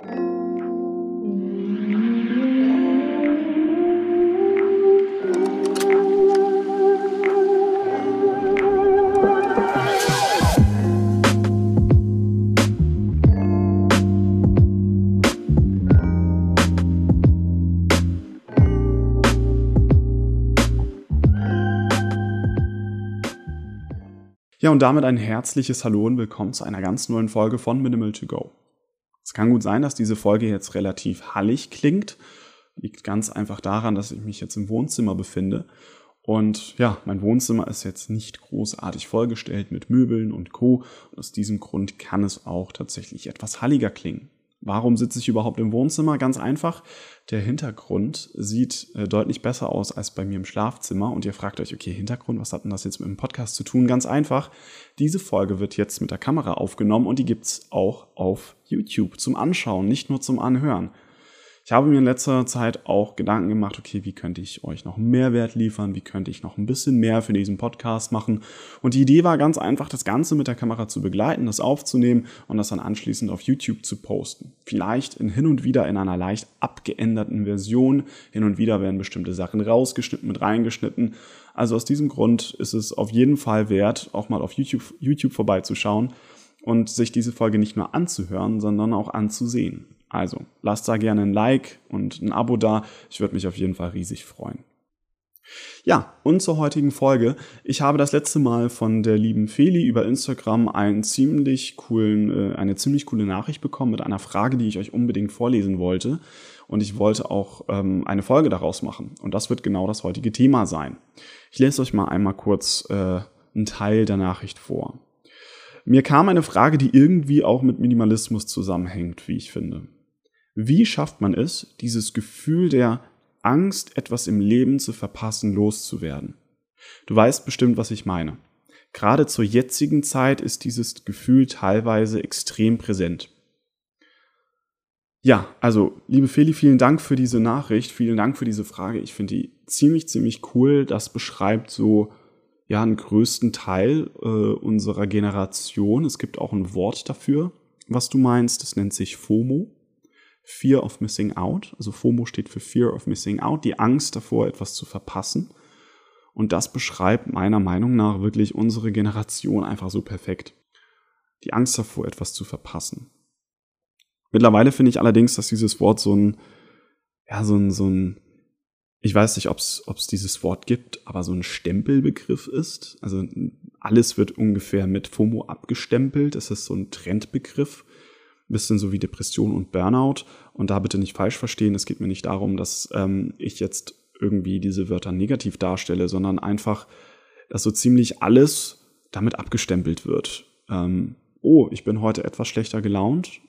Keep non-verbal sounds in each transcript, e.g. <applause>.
Ja, und damit ein herzliches Hallo und willkommen zu einer ganz neuen Folge von Minimal to Go. Es kann gut sein, dass diese Folge jetzt relativ hallig klingt. Liegt ganz einfach daran, dass ich mich jetzt im Wohnzimmer befinde. Und ja, mein Wohnzimmer ist jetzt nicht großartig vollgestellt mit Möbeln und Co. Und aus diesem Grund kann es auch tatsächlich etwas halliger klingen. Warum sitze ich überhaupt im Wohnzimmer? Ganz einfach. Der Hintergrund sieht äh, deutlich besser aus als bei mir im Schlafzimmer. Und ihr fragt euch, okay, Hintergrund, was hat denn das jetzt mit dem Podcast zu tun? Ganz einfach. Diese Folge wird jetzt mit der Kamera aufgenommen und die gibt's auch auf YouTube zum Anschauen, nicht nur zum Anhören. Ich habe mir in letzter Zeit auch Gedanken gemacht, okay, wie könnte ich euch noch Mehrwert liefern, wie könnte ich noch ein bisschen mehr für diesen Podcast machen. Und die Idee war ganz einfach, das Ganze mit der Kamera zu begleiten, das aufzunehmen und das dann anschließend auf YouTube zu posten. Vielleicht in hin und wieder in einer leicht abgeänderten Version. Hin und wieder werden bestimmte Sachen rausgeschnitten, mit reingeschnitten. Also aus diesem Grund ist es auf jeden Fall wert, auch mal auf YouTube, YouTube vorbeizuschauen und sich diese Folge nicht nur anzuhören, sondern auch anzusehen. Also lasst da gerne ein Like und ein Abo da. Ich würde mich auf jeden Fall riesig freuen. Ja, und zur heutigen Folge. Ich habe das letzte Mal von der lieben Feli über Instagram einen ziemlich coolen, äh, eine ziemlich coole Nachricht bekommen mit einer Frage, die ich euch unbedingt vorlesen wollte. Und ich wollte auch ähm, eine Folge daraus machen. Und das wird genau das heutige Thema sein. Ich lese euch mal einmal kurz äh, einen Teil der Nachricht vor. Mir kam eine Frage, die irgendwie auch mit Minimalismus zusammenhängt, wie ich finde. Wie schafft man es, dieses Gefühl der Angst, etwas im Leben zu verpassen, loszuwerden? Du weißt bestimmt, was ich meine. Gerade zur jetzigen Zeit ist dieses Gefühl teilweise extrem präsent. Ja, also, liebe Feli, vielen Dank für diese Nachricht, vielen Dank für diese Frage. Ich finde die ziemlich, ziemlich cool. Das beschreibt so, ja, einen größten Teil äh, unserer Generation. Es gibt auch ein Wort dafür, was du meinst. Das nennt sich FOMO. Fear of Missing Out. Also FOMO steht für Fear of Missing Out, die Angst davor, etwas zu verpassen. Und das beschreibt meiner Meinung nach wirklich unsere Generation einfach so perfekt. Die Angst davor, etwas zu verpassen. Mittlerweile finde ich allerdings, dass dieses Wort so ein, ja, so ein, so ein, ich weiß nicht, ob es dieses Wort gibt, aber so ein Stempelbegriff ist. Also alles wird ungefähr mit FOMO abgestempelt. Es ist so ein Trendbegriff bisschen so wie Depression und Burnout. Und da bitte nicht falsch verstehen, es geht mir nicht darum, dass ähm, ich jetzt irgendwie diese Wörter negativ darstelle, sondern einfach, dass so ziemlich alles damit abgestempelt wird. Ähm, oh, ich bin heute etwas schlechter gelaunt,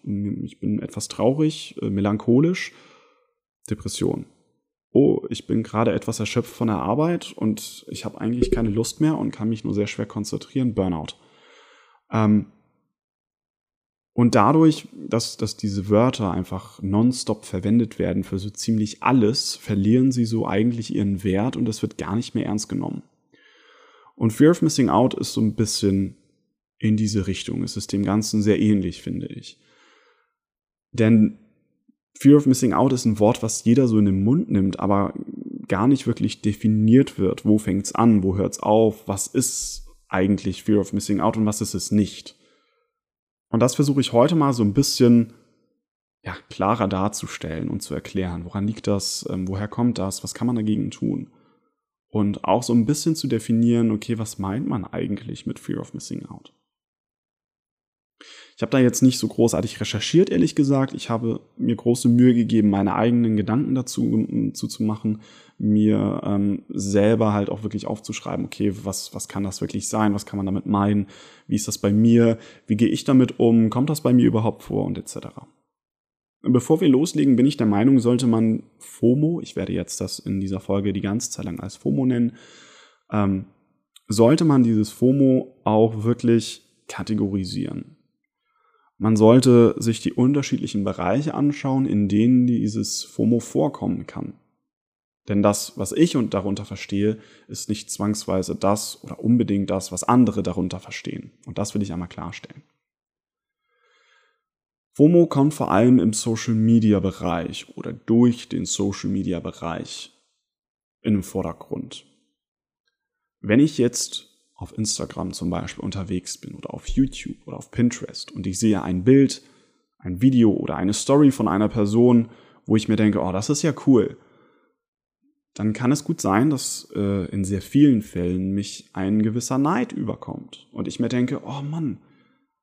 ich bin etwas traurig, äh, melancholisch, Depression. Oh, ich bin gerade etwas erschöpft von der Arbeit und ich habe eigentlich keine Lust mehr und kann mich nur sehr schwer konzentrieren, Burnout. Ähm, und dadurch, dass, dass diese Wörter einfach nonstop verwendet werden für so ziemlich alles, verlieren sie so eigentlich ihren Wert und das wird gar nicht mehr ernst genommen. Und Fear of Missing Out ist so ein bisschen in diese Richtung. Es ist dem Ganzen sehr ähnlich, finde ich. Denn Fear of Missing Out ist ein Wort, was jeder so in den Mund nimmt, aber gar nicht wirklich definiert wird. Wo fängt's an? Wo hört's auf? Was ist eigentlich Fear of Missing Out und was ist es nicht? Und das versuche ich heute mal so ein bisschen ja, klarer darzustellen und zu erklären. Woran liegt das? Ähm, woher kommt das? Was kann man dagegen tun? Und auch so ein bisschen zu definieren, okay, was meint man eigentlich mit Fear of Missing Out? Ich habe da jetzt nicht so großartig recherchiert, ehrlich gesagt. Ich habe mir große Mühe gegeben, meine eigenen Gedanken dazu zu, zu machen, mir ähm, selber halt auch wirklich aufzuschreiben, okay, was, was kann das wirklich sein, was kann man damit meinen, wie ist das bei mir, wie gehe ich damit um, kommt das bei mir überhaupt vor und etc. Bevor wir loslegen, bin ich der Meinung, sollte man FOMO, ich werde jetzt das in dieser Folge die ganze Zeit lang als FOMO nennen, ähm, sollte man dieses FOMO auch wirklich kategorisieren. Man sollte sich die unterschiedlichen Bereiche anschauen, in denen dieses FOMO vorkommen kann. Denn das, was ich und darunter verstehe, ist nicht zwangsweise das oder unbedingt das, was andere darunter verstehen. Und das will ich einmal klarstellen. FOMO kommt vor allem im Social-Media-Bereich oder durch den Social-Media-Bereich in den Vordergrund. Wenn ich jetzt auf Instagram zum Beispiel unterwegs bin oder auf YouTube oder auf Pinterest und ich sehe ein Bild, ein Video oder eine Story von einer Person, wo ich mir denke, oh, das ist ja cool, dann kann es gut sein, dass äh, in sehr vielen Fällen mich ein gewisser Neid überkommt und ich mir denke, oh Mann,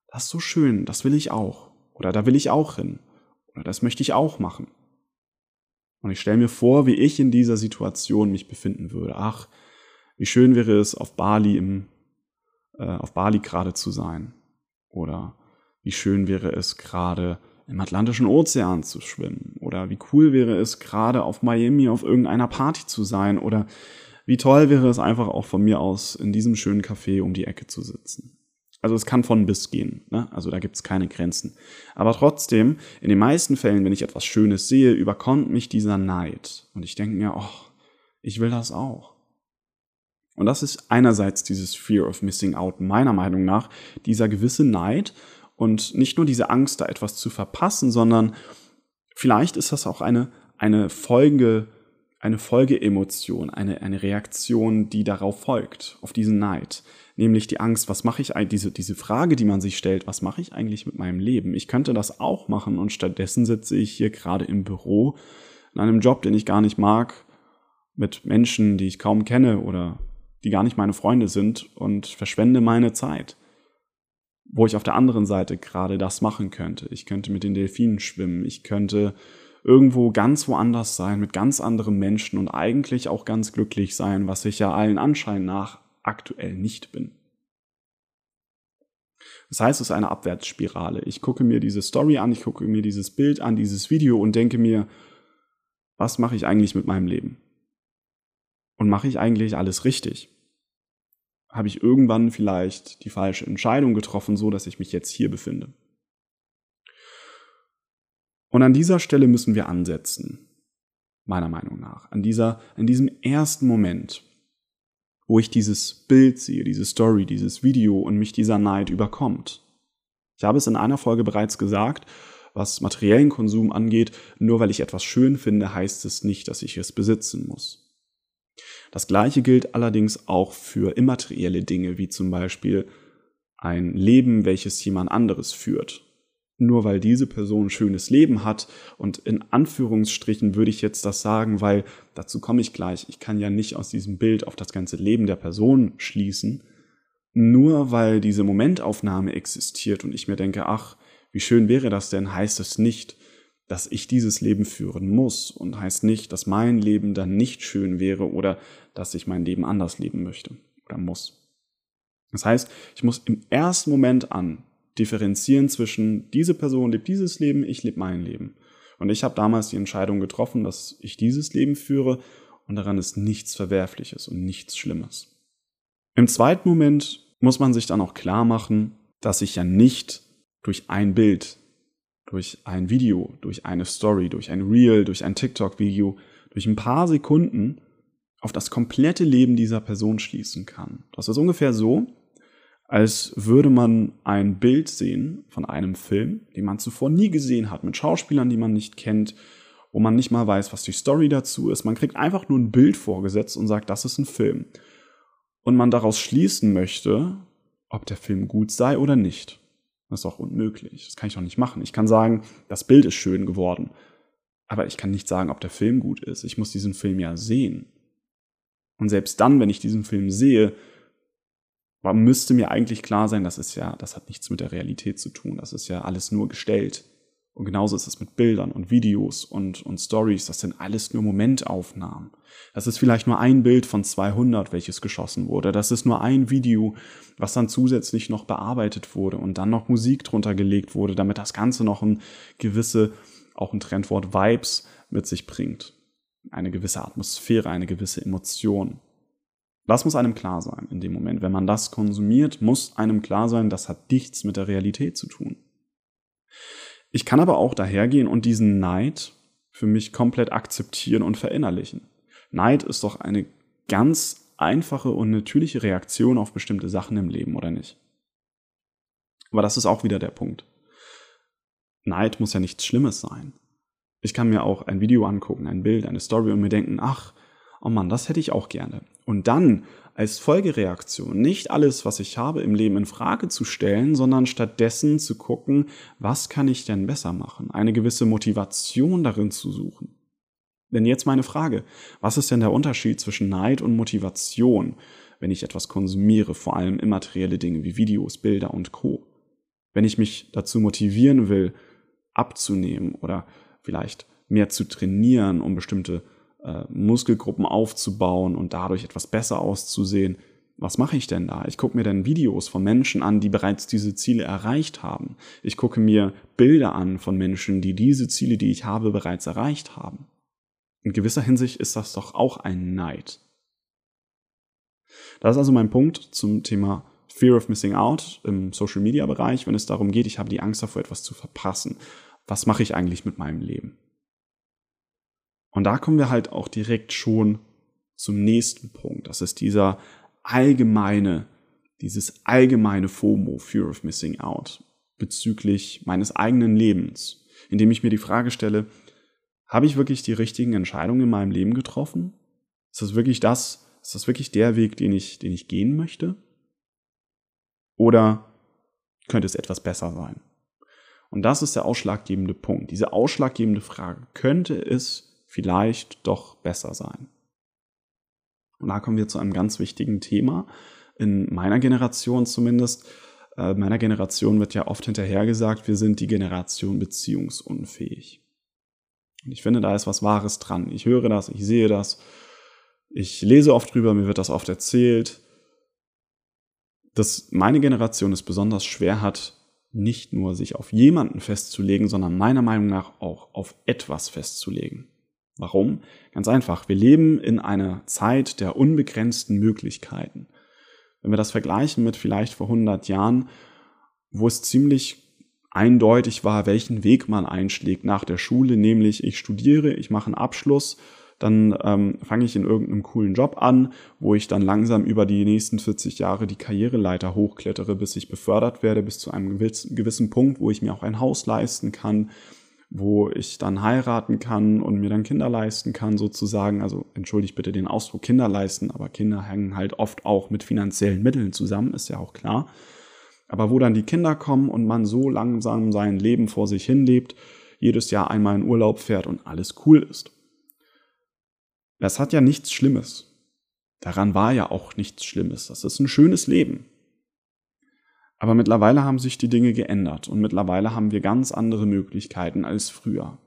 das ist so schön, das will ich auch oder da will ich auch hin oder das möchte ich auch machen. Und ich stelle mir vor, wie ich in dieser Situation mich befinden würde. Ach, wie schön wäre es, auf Bali im, äh, auf Bali gerade zu sein. Oder wie schön wäre es gerade im Atlantischen Ozean zu schwimmen. Oder wie cool wäre es gerade auf Miami auf irgendeiner Party zu sein. Oder wie toll wäre es einfach auch von mir aus in diesem schönen Café um die Ecke zu sitzen. Also es kann von bis gehen, ne? also da gibt es keine Grenzen. Aber trotzdem, in den meisten Fällen, wenn ich etwas Schönes sehe, überkommt mich dieser Neid. Und ich denke mir, oh, ich will das auch. Und das ist einerseits dieses Fear of Missing Out, meiner Meinung nach, dieser gewisse Neid und nicht nur diese Angst, da etwas zu verpassen, sondern vielleicht ist das auch eine, eine Folge, eine Folgeemotion, eine, eine Reaktion, die darauf folgt, auf diesen Neid. Nämlich die Angst, was mache ich eigentlich, diese, diese Frage, die man sich stellt, was mache ich eigentlich mit meinem Leben? Ich könnte das auch machen und stattdessen sitze ich hier gerade im Büro in einem Job, den ich gar nicht mag, mit Menschen, die ich kaum kenne oder die gar nicht meine Freunde sind und verschwende meine Zeit. Wo ich auf der anderen Seite gerade das machen könnte. Ich könnte mit den Delfinen schwimmen, ich könnte irgendwo ganz woanders sein, mit ganz anderen Menschen und eigentlich auch ganz glücklich sein, was ich ja allen Anschein nach aktuell nicht bin. Das heißt, es ist eine Abwärtsspirale. Ich gucke mir diese Story an, ich gucke mir dieses Bild an, dieses Video und denke mir, was mache ich eigentlich mit meinem Leben? Und mache ich eigentlich alles richtig? Habe ich irgendwann vielleicht die falsche Entscheidung getroffen, so dass ich mich jetzt hier befinde. Und an dieser Stelle müssen wir ansetzen, meiner Meinung nach. An dieser, an diesem ersten Moment, wo ich dieses Bild sehe, diese Story, dieses Video und mich dieser Neid überkommt. Ich habe es in einer Folge bereits gesagt, was materiellen Konsum angeht, nur weil ich etwas schön finde, heißt es nicht, dass ich es besitzen muss. Das gleiche gilt allerdings auch für immaterielle Dinge, wie zum Beispiel ein Leben, welches jemand anderes führt. Nur weil diese Person ein schönes Leben hat und in Anführungsstrichen würde ich jetzt das sagen, weil dazu komme ich gleich. Ich kann ja nicht aus diesem Bild auf das ganze Leben der Person schließen. Nur weil diese Momentaufnahme existiert und ich mir denke, ach, wie schön wäre das denn, heißt es nicht, dass ich dieses Leben führen muss und heißt nicht, dass mein Leben dann nicht schön wäre oder dass ich mein Leben anders leben möchte oder muss. Das heißt, ich muss im ersten Moment an differenzieren zwischen diese Person lebt dieses Leben, ich lebe mein Leben. Und ich habe damals die Entscheidung getroffen, dass ich dieses Leben führe und daran ist nichts Verwerfliches und nichts Schlimmes. Im zweiten Moment muss man sich dann auch klar machen, dass ich ja nicht durch ein Bild durch ein Video, durch eine Story, durch ein Reel, durch ein TikTok-Video, durch ein paar Sekunden auf das komplette Leben dieser Person schließen kann. Das ist ungefähr so, als würde man ein Bild sehen von einem Film, den man zuvor nie gesehen hat, mit Schauspielern, die man nicht kennt, wo man nicht mal weiß, was die Story dazu ist. Man kriegt einfach nur ein Bild vorgesetzt und sagt, das ist ein Film. Und man daraus schließen möchte, ob der Film gut sei oder nicht. Das ist auch unmöglich. Das kann ich doch nicht machen. Ich kann sagen, das Bild ist schön geworden. Aber ich kann nicht sagen, ob der Film gut ist. Ich muss diesen Film ja sehen. Und selbst dann, wenn ich diesen Film sehe, müsste mir eigentlich klar sein, das ist ja, das hat nichts mit der Realität zu tun. Das ist ja alles nur gestellt. Und genauso ist es mit Bildern und Videos und, und Stories. Das sind alles nur Momentaufnahmen. Das ist vielleicht nur ein Bild von 200, welches geschossen wurde. Das ist nur ein Video, was dann zusätzlich noch bearbeitet wurde und dann noch Musik drunter gelegt wurde, damit das Ganze noch ein gewisse, auch ein Trendwort Vibes mit sich bringt. Eine gewisse Atmosphäre, eine gewisse Emotion. Das muss einem klar sein in dem Moment. Wenn man das konsumiert, muss einem klar sein, das hat nichts mit der Realität zu tun. Ich kann aber auch dahergehen und diesen Neid für mich komplett akzeptieren und verinnerlichen. Neid ist doch eine ganz einfache und natürliche Reaktion auf bestimmte Sachen im Leben, oder nicht? Aber das ist auch wieder der Punkt. Neid muss ja nichts Schlimmes sein. Ich kann mir auch ein Video angucken, ein Bild, eine Story und mir denken, ach, oh Mann, das hätte ich auch gerne. Und dann als Folgereaktion nicht alles, was ich habe im Leben in Frage zu stellen, sondern stattdessen zu gucken, was kann ich denn besser machen? Eine gewisse Motivation darin zu suchen. Denn jetzt meine Frage, was ist denn der Unterschied zwischen Neid und Motivation, wenn ich etwas konsumiere, vor allem immaterielle Dinge wie Videos, Bilder und Co. Wenn ich mich dazu motivieren will, abzunehmen oder vielleicht mehr zu trainieren, um bestimmte äh, Muskelgruppen aufzubauen und dadurch etwas besser auszusehen. Was mache ich denn da? Ich gucke mir dann Videos von Menschen an, die bereits diese Ziele erreicht haben. Ich gucke mir Bilder an von Menschen, die diese Ziele, die ich habe, bereits erreicht haben. In gewisser Hinsicht ist das doch auch ein Neid. Das ist also mein Punkt zum Thema Fear of Missing Out im Social Media Bereich, wenn es darum geht, ich habe die Angst davor, etwas zu verpassen. Was mache ich eigentlich mit meinem Leben? Und da kommen wir halt auch direkt schon zum nächsten Punkt. Das ist dieser allgemeine, dieses allgemeine FOMO, Fear of Missing Out, bezüglich meines eigenen Lebens, indem ich mir die Frage stelle, habe ich wirklich die richtigen Entscheidungen in meinem Leben getroffen? Ist das wirklich das, ist das wirklich der Weg, den ich, den ich gehen möchte? Oder könnte es etwas besser sein? Und das ist der ausschlaggebende Punkt. Diese ausschlaggebende Frage. Könnte es vielleicht doch besser sein. Und da kommen wir zu einem ganz wichtigen Thema, in meiner Generation zumindest. Äh, meiner Generation wird ja oft hinterhergesagt, wir sind die Generation beziehungsunfähig. Und ich finde, da ist was Wahres dran. Ich höre das, ich sehe das, ich lese oft drüber, mir wird das oft erzählt, dass meine Generation es besonders schwer hat, nicht nur sich auf jemanden festzulegen, sondern meiner Meinung nach auch auf etwas festzulegen. Warum? Ganz einfach. Wir leben in einer Zeit der unbegrenzten Möglichkeiten. Wenn wir das vergleichen mit vielleicht vor 100 Jahren, wo es ziemlich eindeutig war, welchen Weg man einschlägt nach der Schule, nämlich ich studiere, ich mache einen Abschluss, dann ähm, fange ich in irgendeinem coolen Job an, wo ich dann langsam über die nächsten 40 Jahre die Karriereleiter hochklettere, bis ich befördert werde, bis zu einem gewissen Punkt, wo ich mir auch ein Haus leisten kann, wo ich dann heiraten kann und mir dann Kinder leisten kann, sozusagen. Also entschuldigt bitte den Ausdruck Kinder leisten, aber Kinder hängen halt oft auch mit finanziellen Mitteln zusammen, ist ja auch klar. Aber wo dann die Kinder kommen und man so langsam sein Leben vor sich hinlebt, jedes Jahr einmal in Urlaub fährt und alles cool ist. Das hat ja nichts Schlimmes. Daran war ja auch nichts Schlimmes. Das ist ein schönes Leben. Aber mittlerweile haben sich die Dinge geändert und mittlerweile haben wir ganz andere Möglichkeiten als früher.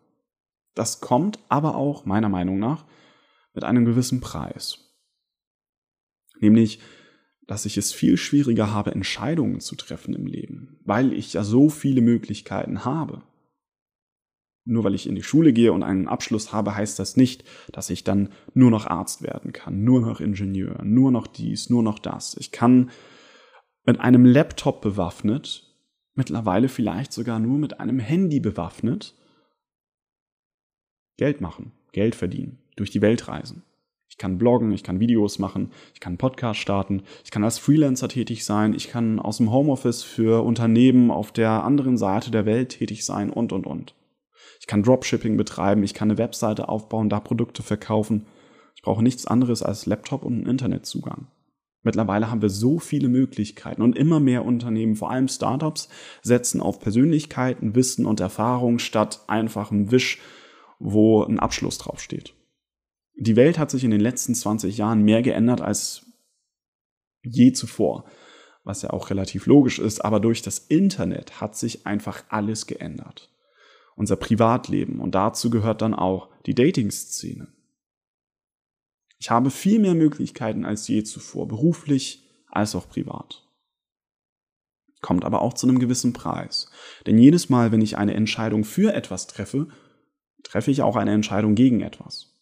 Das kommt aber auch, meiner Meinung nach, mit einem gewissen Preis. Nämlich, dass ich es viel schwieriger habe, Entscheidungen zu treffen im Leben, weil ich ja so viele Möglichkeiten habe. Nur weil ich in die Schule gehe und einen Abschluss habe, heißt das nicht, dass ich dann nur noch Arzt werden kann, nur noch Ingenieur, nur noch dies, nur noch das. Ich kann mit einem Laptop bewaffnet, mittlerweile vielleicht sogar nur mit einem Handy bewaffnet, Geld machen, Geld verdienen, durch die Welt reisen. Ich kann bloggen, ich kann Videos machen, ich kann Podcast starten, ich kann als Freelancer tätig sein, ich kann aus dem Homeoffice für Unternehmen auf der anderen Seite der Welt tätig sein und, und, und. Ich kann Dropshipping betreiben, ich kann eine Webseite aufbauen, da Produkte verkaufen. Ich brauche nichts anderes als Laptop und einen Internetzugang. Mittlerweile haben wir so viele Möglichkeiten und immer mehr Unternehmen, vor allem Startups, setzen auf Persönlichkeiten, Wissen und Erfahrung statt einfachem Wisch, wo ein Abschluss draufsteht. Die Welt hat sich in den letzten 20 Jahren mehr geändert als je zuvor, was ja auch relativ logisch ist, aber durch das Internet hat sich einfach alles geändert. Unser Privatleben und dazu gehört dann auch die Dating-Szene. Ich habe viel mehr Möglichkeiten als je zuvor, beruflich als auch privat. Kommt aber auch zu einem gewissen Preis. Denn jedes Mal, wenn ich eine Entscheidung für etwas treffe, treffe ich auch eine Entscheidung gegen etwas.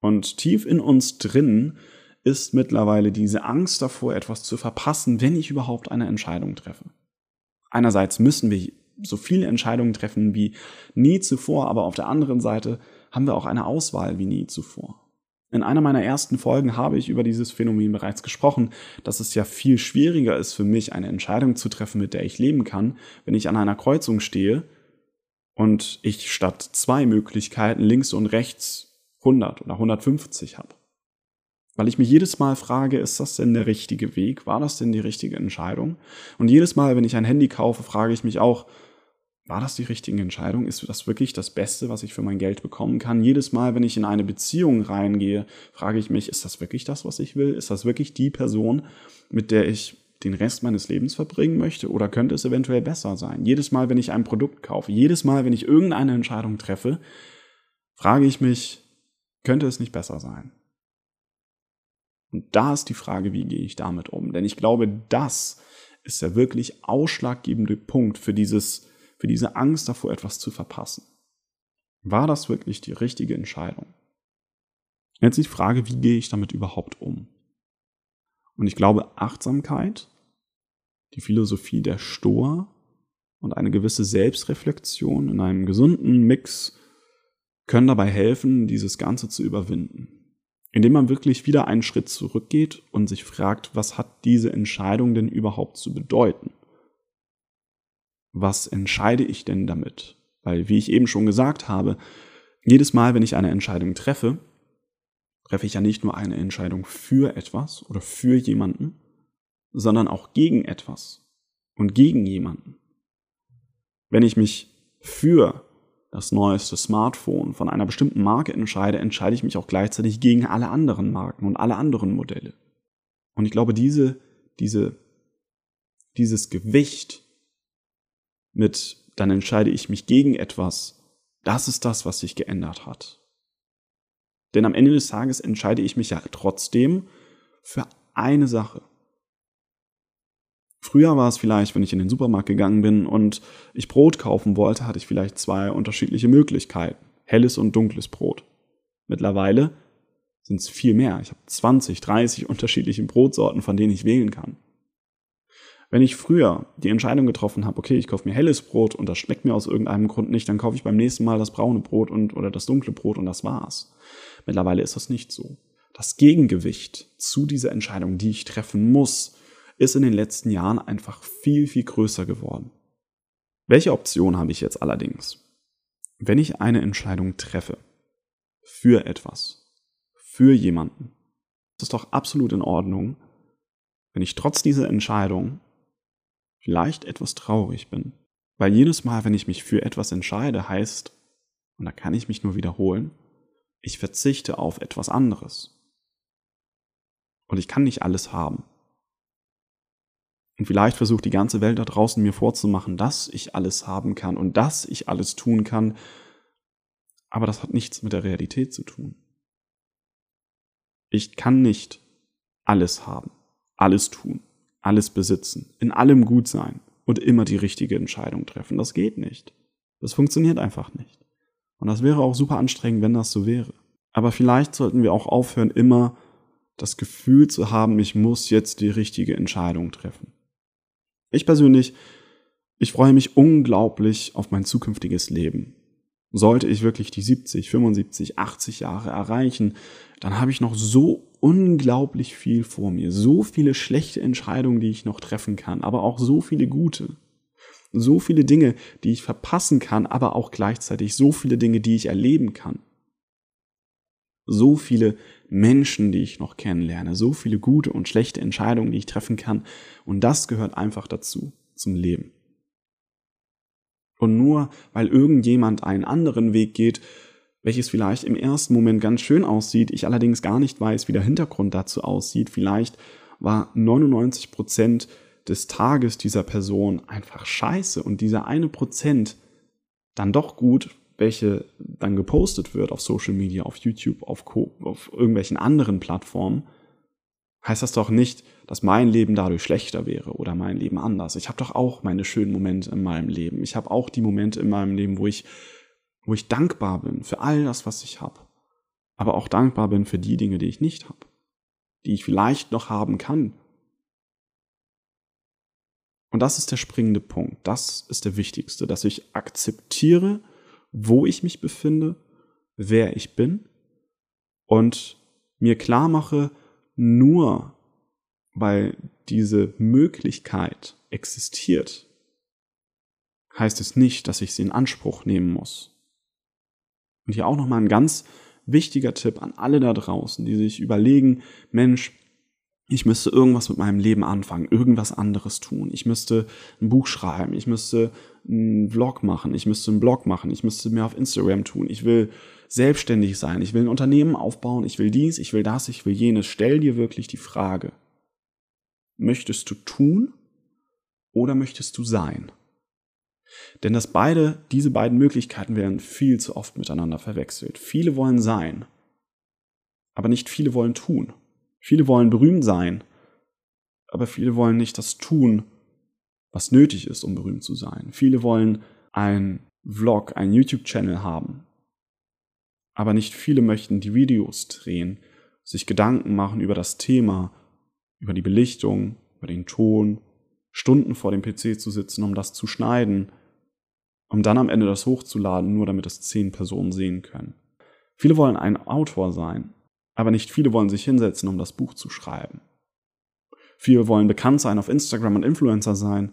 Und tief in uns drin ist mittlerweile diese Angst davor, etwas zu verpassen, wenn ich überhaupt eine Entscheidung treffe. Einerseits müssen wir so viele Entscheidungen treffen wie nie zuvor, aber auf der anderen Seite haben wir auch eine Auswahl wie nie zuvor. In einer meiner ersten Folgen habe ich über dieses Phänomen bereits gesprochen, dass es ja viel schwieriger ist für mich, eine Entscheidung zu treffen, mit der ich leben kann, wenn ich an einer Kreuzung stehe und ich statt zwei Möglichkeiten links und rechts 100 oder 150 habe. Weil ich mich jedes Mal frage, ist das denn der richtige Weg? War das denn die richtige Entscheidung? Und jedes Mal, wenn ich ein Handy kaufe, frage ich mich auch, war das die richtige Entscheidung? Ist das wirklich das Beste, was ich für mein Geld bekommen kann? Jedes Mal, wenn ich in eine Beziehung reingehe, frage ich mich, ist das wirklich das, was ich will? Ist das wirklich die Person, mit der ich den Rest meines Lebens verbringen möchte? Oder könnte es eventuell besser sein? Jedes Mal, wenn ich ein Produkt kaufe, jedes Mal, wenn ich irgendeine Entscheidung treffe, frage ich mich, könnte es nicht besser sein? Und da ist die Frage, wie gehe ich damit um? Denn ich glaube, das ist der wirklich ausschlaggebende Punkt für dieses, für diese Angst davor, etwas zu verpassen. War das wirklich die richtige Entscheidung? Jetzt die Frage, wie gehe ich damit überhaupt um? Und ich glaube, Achtsamkeit, die Philosophie der Stoa und eine gewisse Selbstreflexion in einem gesunden Mix können dabei helfen, dieses Ganze zu überwinden. Indem man wirklich wieder einen Schritt zurückgeht und sich fragt, was hat diese Entscheidung denn überhaupt zu bedeuten? Was entscheide ich denn damit? Weil, wie ich eben schon gesagt habe, jedes Mal, wenn ich eine Entscheidung treffe, treffe ich ja nicht nur eine Entscheidung für etwas oder für jemanden, sondern auch gegen etwas und gegen jemanden. Wenn ich mich für das neueste Smartphone von einer bestimmten Marke entscheide, entscheide ich mich auch gleichzeitig gegen alle anderen Marken und alle anderen Modelle. Und ich glaube, diese, diese, dieses Gewicht mit, dann entscheide ich mich gegen etwas, das ist das, was sich geändert hat. Denn am Ende des Tages entscheide ich mich ja trotzdem für eine Sache. Früher war es vielleicht, wenn ich in den Supermarkt gegangen bin und ich Brot kaufen wollte, hatte ich vielleicht zwei unterschiedliche Möglichkeiten. Helles und dunkles Brot. Mittlerweile sind es viel mehr. Ich habe 20, 30 unterschiedliche Brotsorten, von denen ich wählen kann. Wenn ich früher die Entscheidung getroffen habe, okay, ich kaufe mir helles Brot und das schmeckt mir aus irgendeinem Grund nicht, dann kaufe ich beim nächsten Mal das braune Brot und, oder das dunkle Brot und das war's. Mittlerweile ist das nicht so. Das Gegengewicht zu dieser Entscheidung, die ich treffen muss, ist in den letzten Jahren einfach viel, viel größer geworden. Welche Option habe ich jetzt allerdings? Wenn ich eine Entscheidung treffe für etwas, für jemanden, ist es doch absolut in Ordnung, wenn ich trotz dieser Entscheidung vielleicht etwas traurig bin. Weil jedes Mal, wenn ich mich für etwas entscheide, heißt, und da kann ich mich nur wiederholen, ich verzichte auf etwas anderes. Und ich kann nicht alles haben. Und vielleicht versucht die ganze Welt da draußen mir vorzumachen, dass ich alles haben kann und dass ich alles tun kann. Aber das hat nichts mit der Realität zu tun. Ich kann nicht alles haben, alles tun alles besitzen, in allem gut sein und immer die richtige Entscheidung treffen. Das geht nicht. Das funktioniert einfach nicht. Und das wäre auch super anstrengend, wenn das so wäre. Aber vielleicht sollten wir auch aufhören, immer das Gefühl zu haben, ich muss jetzt die richtige Entscheidung treffen. Ich persönlich, ich freue mich unglaublich auf mein zukünftiges Leben. Sollte ich wirklich die 70, 75, 80 Jahre erreichen, dann habe ich noch so unglaublich viel vor mir. So viele schlechte Entscheidungen, die ich noch treffen kann, aber auch so viele gute. So viele Dinge, die ich verpassen kann, aber auch gleichzeitig so viele Dinge, die ich erleben kann. So viele Menschen, die ich noch kennenlerne, so viele gute und schlechte Entscheidungen, die ich treffen kann. Und das gehört einfach dazu, zum Leben. Und nur weil irgendjemand einen anderen Weg geht, welches vielleicht im ersten Moment ganz schön aussieht, ich allerdings gar nicht weiß, wie der Hintergrund dazu aussieht. Vielleicht war 99 Prozent des Tages dieser Person einfach scheiße und dieser eine Prozent dann doch gut, welche dann gepostet wird auf Social Media, auf YouTube, auf, Co auf irgendwelchen anderen Plattformen, heißt das doch nicht, dass mein Leben dadurch schlechter wäre oder mein Leben anders. Ich habe doch auch meine schönen Momente in meinem Leben. Ich habe auch die Momente in meinem Leben, wo ich wo ich dankbar bin für all das, was ich habe, aber auch dankbar bin für die Dinge, die ich nicht habe, die ich vielleicht noch haben kann. Und das ist der springende Punkt, das ist der wichtigste, dass ich akzeptiere, wo ich mich befinde, wer ich bin und mir klar mache, nur weil diese Möglichkeit existiert, heißt es nicht, dass ich sie in Anspruch nehmen muss. Und hier auch nochmal ein ganz wichtiger Tipp an alle da draußen, die sich überlegen, Mensch, ich müsste irgendwas mit meinem Leben anfangen, irgendwas anderes tun. Ich müsste ein Buch schreiben, ich müsste einen Vlog machen, ich müsste einen Blog machen, ich müsste mehr auf Instagram tun, ich will selbstständig sein, ich will ein Unternehmen aufbauen, ich will dies, ich will das, ich will jenes. Stell dir wirklich die Frage, möchtest du tun oder möchtest du sein? Denn dass beide, diese beiden Möglichkeiten werden viel zu oft miteinander verwechselt. Viele wollen sein, aber nicht viele wollen tun. Viele wollen berühmt sein, aber viele wollen nicht das tun, was nötig ist, um berühmt zu sein. Viele wollen ein Vlog, ein YouTube-Channel haben, aber nicht viele möchten die Videos drehen, sich Gedanken machen über das Thema, über die Belichtung, über den Ton, Stunden vor dem PC zu sitzen, um das zu schneiden, um dann am Ende das hochzuladen, nur damit es zehn Personen sehen können. Viele wollen ein Autor sein, aber nicht viele wollen sich hinsetzen, um das Buch zu schreiben. Viele wollen bekannt sein auf Instagram und Influencer sein,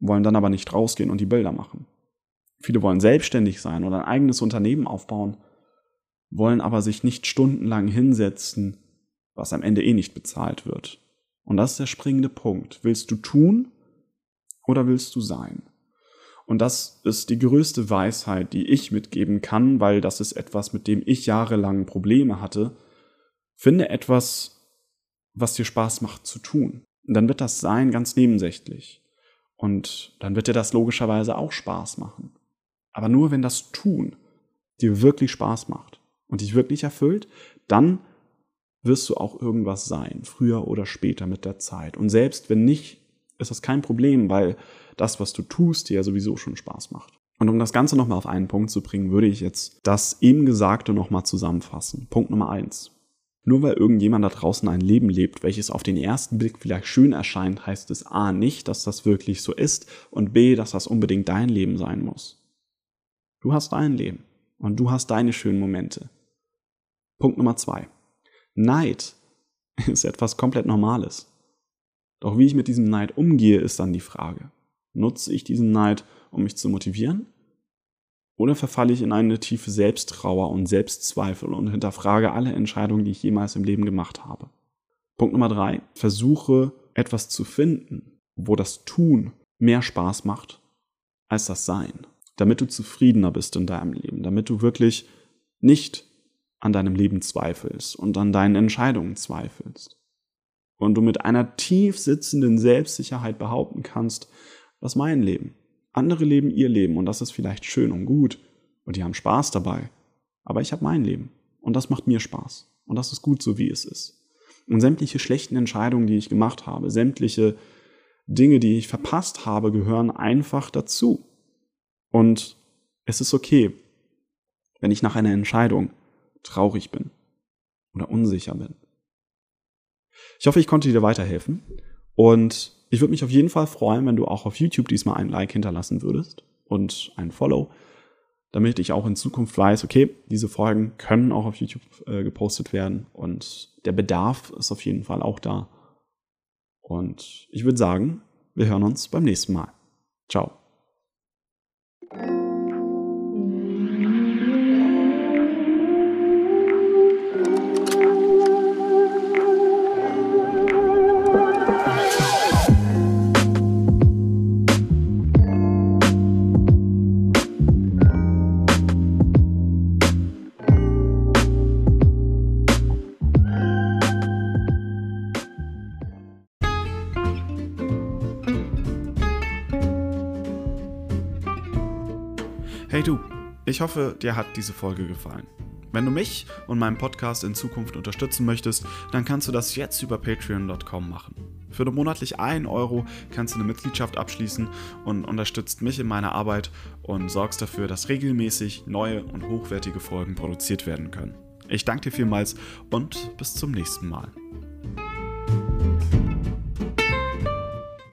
wollen dann aber nicht rausgehen und die Bilder machen. Viele wollen selbstständig sein oder ein eigenes Unternehmen aufbauen, wollen aber sich nicht stundenlang hinsetzen, was am Ende eh nicht bezahlt wird. Und das ist der springende Punkt. Willst du tun oder willst du sein? Und das ist die größte Weisheit, die ich mitgeben kann, weil das ist etwas, mit dem ich jahrelang Probleme hatte. Finde etwas, was dir Spaß macht zu tun. Und dann wird das Sein ganz nebensächlich. Und dann wird dir das logischerweise auch Spaß machen. Aber nur wenn das Tun dir wirklich Spaß macht und dich wirklich erfüllt, dann wirst du auch irgendwas sein, früher oder später mit der Zeit. Und selbst wenn nicht, ist das kein Problem, weil das, was du tust, dir ja sowieso schon Spaß macht. Und um das Ganze nochmal auf einen Punkt zu bringen, würde ich jetzt das eben Gesagte nochmal zusammenfassen. Punkt Nummer eins. Nur weil irgendjemand da draußen ein Leben lebt, welches auf den ersten Blick vielleicht schön erscheint, heißt es A nicht, dass das wirklich so ist und B, dass das unbedingt dein Leben sein muss. Du hast dein Leben und du hast deine schönen Momente. Punkt Nummer zwei. Neid <laughs> ist etwas komplett Normales. Doch wie ich mit diesem Neid umgehe, ist dann die Frage. Nutze ich diesen Neid, um mich zu motivieren? Oder verfalle ich in eine tiefe Selbsttrauer und Selbstzweifel und hinterfrage alle Entscheidungen, die ich jemals im Leben gemacht habe? Punkt Nummer drei. Versuche etwas zu finden, wo das Tun mehr Spaß macht als das Sein. Damit du zufriedener bist in deinem Leben. Damit du wirklich nicht an deinem Leben zweifelst und an deinen Entscheidungen zweifelst. Und du mit einer tief sitzenden Selbstsicherheit behaupten kannst, das ist mein Leben. Andere leben ihr Leben und das ist vielleicht schön und gut und die haben Spaß dabei. Aber ich habe mein Leben und das macht mir Spaß und das ist gut so, wie es ist. Und sämtliche schlechten Entscheidungen, die ich gemacht habe, sämtliche Dinge, die ich verpasst habe, gehören einfach dazu. Und es ist okay, wenn ich nach einer Entscheidung traurig bin oder unsicher bin. Ich hoffe, ich konnte dir weiterhelfen und ich würde mich auf jeden Fall freuen, wenn du auch auf YouTube diesmal ein Like hinterlassen würdest und ein Follow, damit ich auch in Zukunft weiß, okay, diese Folgen können auch auf YouTube äh, gepostet werden und der Bedarf ist auf jeden Fall auch da. Und ich würde sagen, wir hören uns beim nächsten Mal. Ciao. Ich hoffe, dir hat diese Folge gefallen. Wenn du mich und meinen Podcast in Zukunft unterstützen möchtest, dann kannst du das jetzt über patreon.com machen. Für nur monatlich 1 Euro kannst du eine Mitgliedschaft abschließen und unterstützt mich in meiner Arbeit und sorgst dafür, dass regelmäßig neue und hochwertige Folgen produziert werden können. Ich danke dir vielmals und bis zum nächsten Mal.